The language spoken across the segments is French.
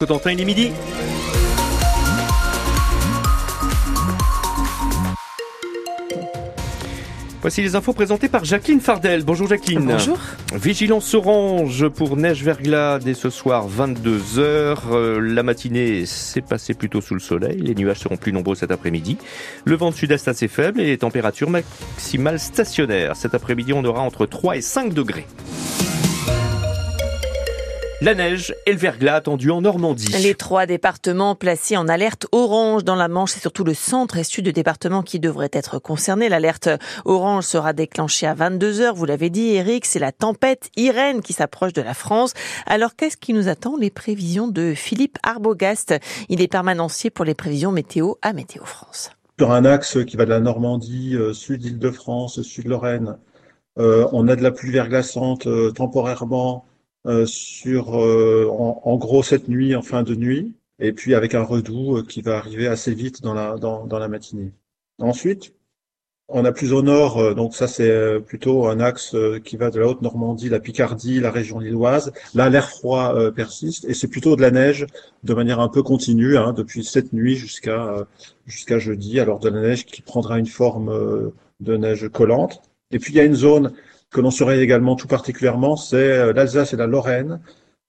Cotentin, il est midi. Voici les infos présentées par Jacqueline Fardel. Bonjour Jacqueline. Bonjour. Vigilance orange pour neige verglas dès ce soir 22h. Euh, la matinée s'est passée plutôt sous le soleil. Les nuages seront plus nombreux cet après-midi. Le vent de sud-est assez faible et les températures maximales stationnaires. Cet après-midi, on aura entre 3 et 5 degrés. La neige et le verglas attendus en Normandie. Les trois départements placés en alerte orange dans la Manche, c'est surtout le centre et sud du département qui devrait être concerné. L'alerte orange sera déclenchée à 22 heures. Vous l'avez dit, Eric, c'est la tempête Irène qui s'approche de la France. Alors, qu'est-ce qui nous attend? Les prévisions de Philippe Arbogast. Il est permanencier pour les prévisions météo à Météo France. Sur un axe qui va de la Normandie, euh, sud-Île-de-France, sud-Lorraine, euh, on a de la pluie verglaçante euh, temporairement sur euh, en, gros cette nuit, en fin de nuit, et puis avec un redout euh, qui va arriver assez vite dans la, dans, dans la matinée. Ensuite, on a plus au nord, donc ça c'est plutôt un axe qui va de la Haute-Normandie, la Picardie, la région lilloise. Là, l'air froid persiste et c'est plutôt de la neige de manière un peu continue, hein, depuis cette nuit jusqu'à jusqu'à jeudi. Alors de la neige qui prendra une forme de neige collante. Et puis il y a une zone que l'on surveille également tout particulièrement, c'est euh, l'Alsace et la Lorraine.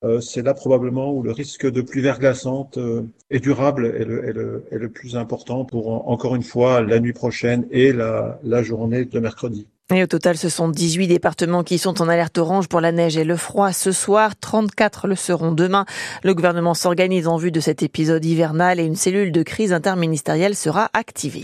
Euh, c'est là probablement où le risque de pluie verglaçante euh, est durable et le, est le, plus important pour encore une fois la nuit prochaine et la, la journée de mercredi. Et au total, ce sont 18 départements qui sont en alerte orange pour la neige et le froid ce soir. 34 le seront demain. Le gouvernement s'organise en vue de cet épisode hivernal et une cellule de crise interministérielle sera activée.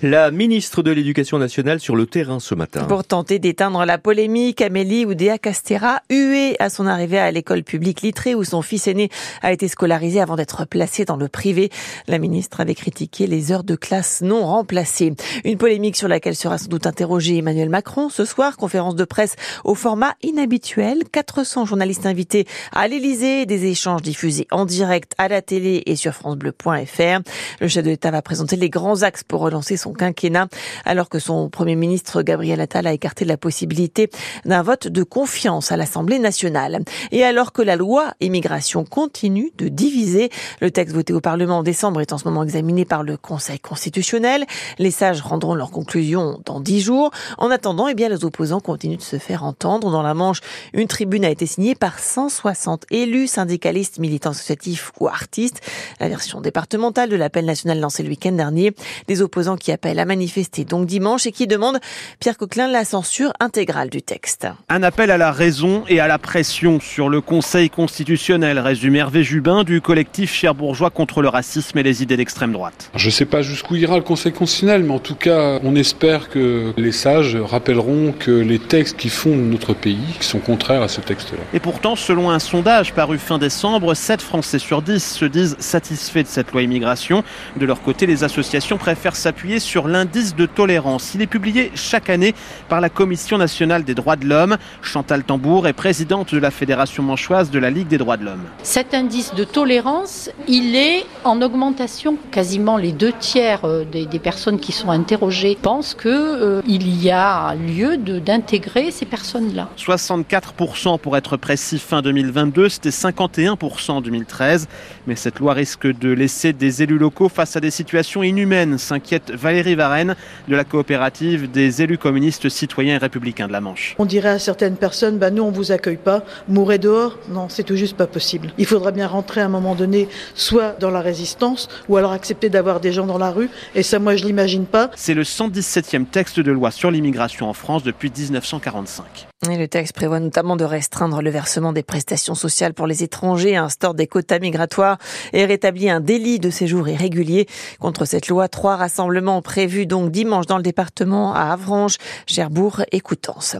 La ministre de l'Éducation nationale sur le terrain ce matin. Pour tenter d'éteindre la polémique, Amélie Oudéa Castera, huée à son arrivée à l'école publique Littré où son fils aîné a été scolarisé avant d'être placé dans le privé. La ministre avait critiqué les heures de classe non remplacées. Une polémique sur laquelle sera sans doute interrogé Emmanuel Macron ce soir, conférence de presse au format inhabituel. 400 journalistes invités à l'Élysée, des échanges diffusés en direct à la télé et sur francebleu.fr. Le chef de l'État va présenter les grands axes pour relancer son quinquennat, alors que son Premier ministre Gabriel Attal a écarté la possibilité d'un vote de confiance à l'Assemblée nationale. Et alors que la loi immigration continue de diviser, le texte voté au Parlement en décembre est en ce moment examiné par le Conseil constitutionnel. Les sages rendront leurs conclusions dans dix jours. En attendant, eh bien, les opposants continuent de se faire entendre. Dans la Manche, une tribune a été signée par 160 élus, syndicalistes, militants associatifs ou artistes. La version départementale de l'appel national lancé le week-end dernier. Des opposants qui appelle à manifester donc dimanche et qui demande, Pierre Coquelin, la censure intégrale du texte. Un appel à la raison et à la pression sur le Conseil constitutionnel, résume Hervé Jubin du collectif Cherbourgeois contre le racisme et les idées d'extrême droite. Je ne sais pas jusqu'où ira le Conseil constitutionnel, mais en tout cas, on espère que les sages rappelleront que les textes qui fondent notre pays sont contraires à ce texte-là. Et pourtant, selon un sondage paru fin décembre, 7 Français sur 10 se disent satisfaits de cette loi immigration. De leur côté, les associations préfèrent s'appuyer sur l'indice de tolérance. Il est publié chaque année par la Commission nationale des droits de l'homme. Chantal Tambour est présidente de la Fédération manchoise de la Ligue des droits de l'homme. Cet indice de tolérance, il est en augmentation. Quasiment les deux tiers euh, des, des personnes qui sont interrogées pensent qu'il euh, y a lieu d'intégrer ces personnes-là. 64% pour être précis fin 2022, c'était 51% en 2013. Mais cette loi risque de laisser des élus locaux face à des situations inhumaines, s'inquiète Valérie Valérie Varenne de la coopérative des élus communistes citoyens et républicains de la Manche. On dirait à certaines personnes, bah nous on vous accueille pas, mourrez dehors. Non, c'est tout juste pas possible. Il faudra bien rentrer à un moment donné, soit dans la résistance, ou alors accepter d'avoir des gens dans la rue. Et ça, moi, je l'imagine pas. C'est le 117e texte de loi sur l'immigration en France depuis 1945. Et le texte prévoit notamment de restreindre le versement des prestations sociales pour les étrangers, instaure des quotas migratoires et rétablit un délit de séjour irrégulier. Contre cette loi, trois rassemblements prévus donc dimanche dans le département à Avranches, Cherbourg et Coutances.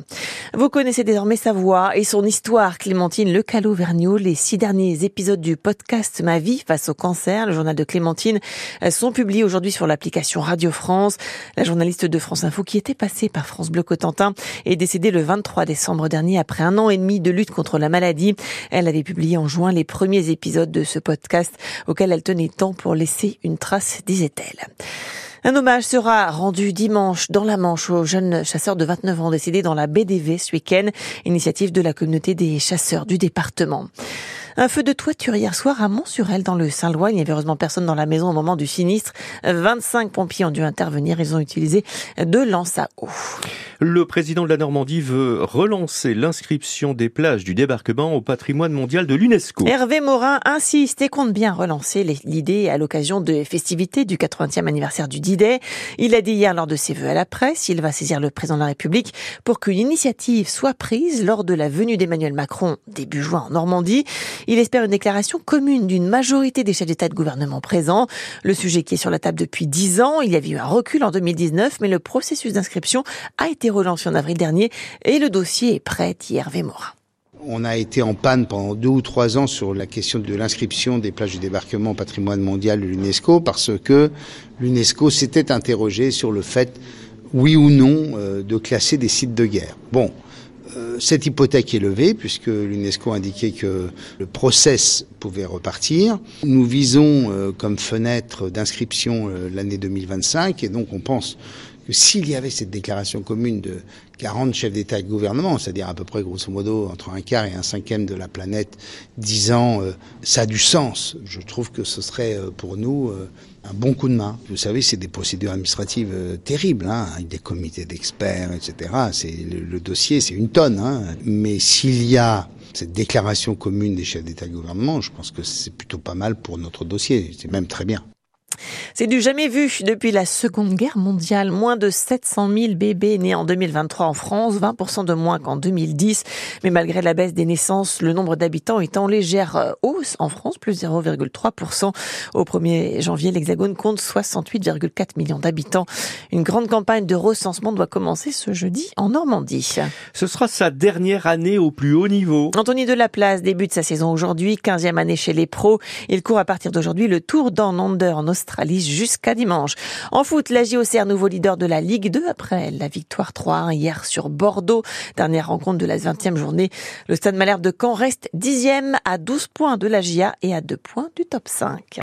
Vous connaissez désormais sa voix et son histoire, Clémentine Lecalo-Vergniaud. Les six derniers épisodes du podcast Ma vie face au cancer, le journal de Clémentine, sont publiés aujourd'hui sur l'application Radio France. La journaliste de France Info qui était passée par France Bleu Cotentin est décédée le 23 décembre dernier, après un an et demi de lutte contre la maladie. Elle avait publié en juin les premiers épisodes de ce podcast auquel elle tenait tant pour laisser une trace, disait-elle. Un hommage sera rendu dimanche dans la Manche aux jeunes chasseurs de 29 ans décédés dans la BDV ce week-end, initiative de la communauté des chasseurs du département. Un feu de toiture hier soir à Mont-sur-Elle dans le Saint-Lois. Il n'y avait heureusement personne dans la maison au moment du sinistre. 25 pompiers ont dû intervenir. Ils ont utilisé deux lances à eau. Le président de la Normandie veut relancer l'inscription des plages du débarquement au patrimoine mondial de l'UNESCO. Hervé Morin insiste et compte bien relancer l'idée à l'occasion des festivités du 80e anniversaire du D-Day. Il a dit hier lors de ses vœux à la presse, il va saisir le président de la République pour qu'une initiative soit prise lors de la venue d'Emmanuel Macron début juin en Normandie. Il espère une déclaration commune d'une majorité des chefs d'État de gouvernement présents. Le sujet qui est sur la table depuis dix ans, il y avait eu un recul en 2019, mais le processus d'inscription a été relancé en avril dernier et le dossier est prêt, Hervé Morin. On a été en panne pendant deux ou trois ans sur la question de l'inscription des plages du débarquement au patrimoine mondial de l'UNESCO parce que l'UNESCO s'était interrogé sur le fait, oui ou non, euh, de classer des sites de guerre. Bon, cette hypothèque est levée puisque l'UNESCO indiquait que le process pouvait repartir. Nous visons euh, comme fenêtre d'inscription l'année 2025 et donc on pense que s'il y avait cette déclaration commune de 40 chefs d'État et de gouvernement, c'est-à-dire à peu près grosso modo entre un quart et un cinquième de la planète, disant euh, ça a du sens, je trouve que ce serait euh, pour nous euh, un bon coup de main. Vous savez, c'est des procédures administratives terribles, hein, avec des comités d'experts, etc. C'est le, dossier, c'est une tonne. Hein. Mais s'il y a cette déclaration commune des chefs d'État et de gouvernement, je pense que c'est plutôt pas mal pour notre dossier. C'est même très bien. C'est du jamais vu depuis la Seconde Guerre mondiale. Moins de 700 000 bébés nés en 2023 en France, 20% de moins qu'en 2010. Mais malgré la baisse des naissances, le nombre d'habitants est en légère euh, hausse en France, plus 0,3%. Au 1er janvier, l'Hexagone compte 68,4 millions d'habitants. Une grande campagne de recensement doit commencer ce jeudi en Normandie. Ce sera sa dernière année au plus haut niveau. Anthony Delaplace débute sa saison aujourd'hui, 15e année chez les pros. Il court à partir d'aujourd'hui le Tour d'En en Australie jusqu'à dimanche. En foot, la JOCR nouveau leader de la Ligue 2 après la victoire 3-1 hier sur Bordeaux. Dernière rencontre de la 20e journée. Le Stade Malherbe de Caen reste 10e à 12 points de la GIA et à 2 points du top 5.